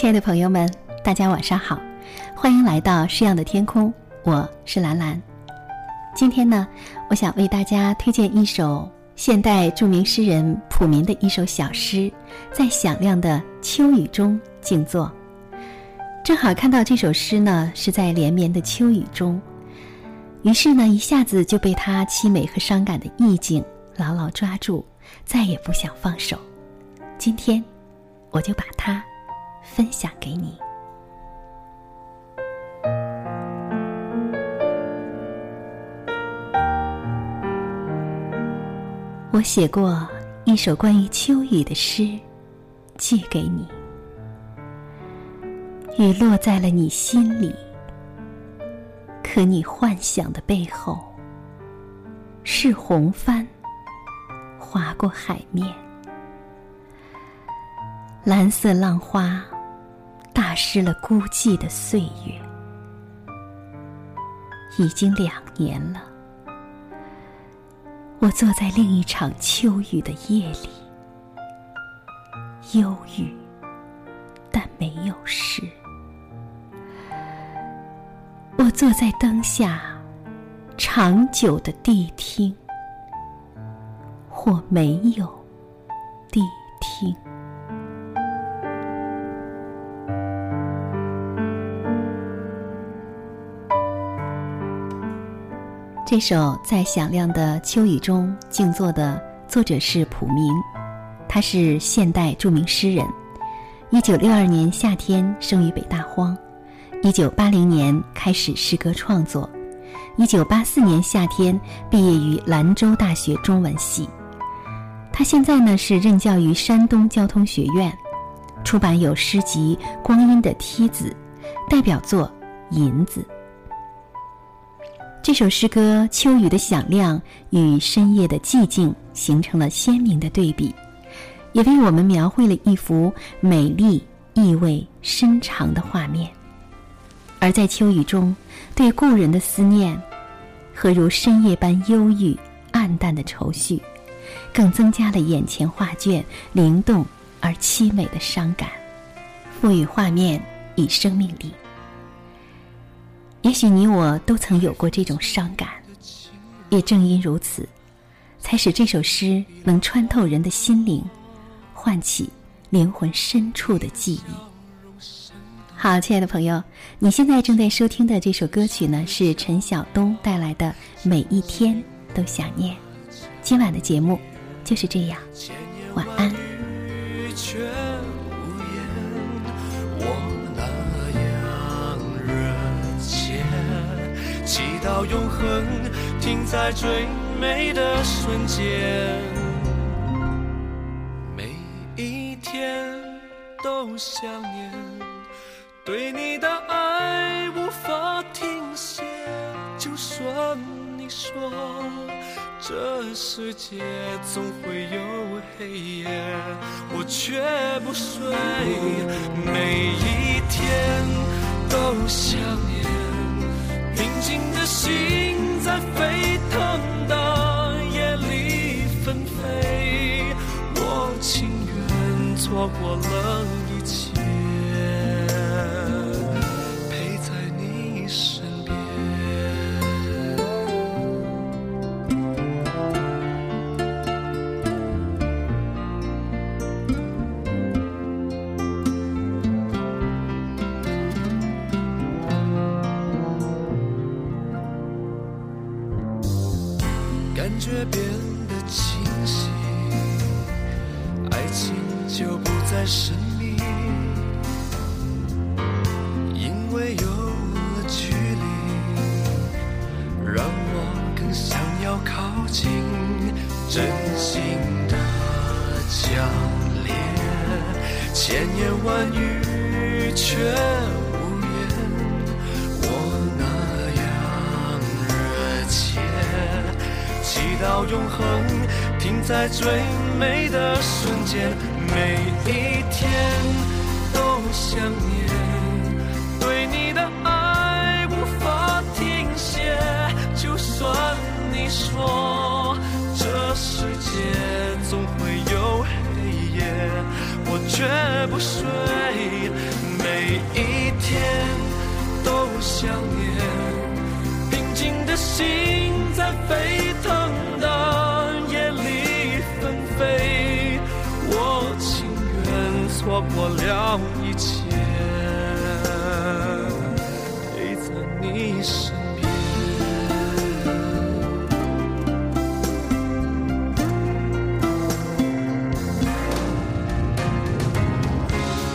亲爱的朋友们，大家晚上好，欢迎来到诗样的天空，我是兰兰。今天呢，我想为大家推荐一首现代著名诗人普民的一首小诗，在响亮的秋雨中静坐。正好看到这首诗呢，是在连绵的秋雨中，于是呢，一下子就被它凄美和伤感的意境牢牢抓住，再也不想放手。今天，我就把它。分享给你。我写过一首关于秋雨的诗，寄给你。雨落在了你心里，可你幻想的背后，是红帆划过海面，蓝色浪花。打湿了孤寂的岁月，已经两年了。我坐在另一场秋雨的夜里，忧郁，但没有事。我坐在灯下，长久的谛听，或没有谛听。这首在响亮的秋雨中静坐的作者是普明，他是现代著名诗人。一九六二年夏天生于北大荒，一九八零年开始诗歌创作，一九八四年夏天毕业于兰州大学中文系。他现在呢是任教于山东交通学院，出版有诗集《光阴的梯子》，代表作《银子》。这首诗歌，秋雨的响亮与深夜的寂静形成了鲜明的对比，也为我们描绘了一幅美丽、意味深长的画面。而在秋雨中，对故人的思念，和如深夜般忧郁、暗淡的愁绪，更增加了眼前画卷灵动而凄美的伤感，赋予画面以生命力。也许你我都曾有过这种伤感，也正因如此，才使这首诗能穿透人的心灵，唤起灵魂深处的记忆。好，亲爱的朋友，你现在正在收听的这首歌曲呢，是陈晓东带来的《每一天都想念》。今晚的节目就是这样，晚安。到永恒，停在最美的瞬间。每一天都想念，对你的爱无法停歇。就算你说这世界总会有黑夜，我却不睡。情愿错过了一切陪在你身边感觉变得清晰。情就不再神秘，因为有了距离，让我更想要靠近，真心的强烈，千言万语却。到永恒，停在最美的瞬间，每一天都想念，对你的爱无法停歇，就算你说这世界总会有黑夜，我绝不睡，每一天都想念，平静的心。错过了一切，陪在你身边。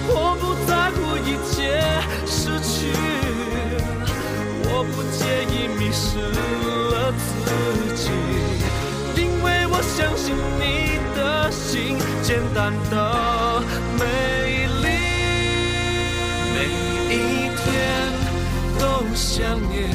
我不在乎一切失去，我不介意迷失了自己，因为我相信你的心简单的一天都想念，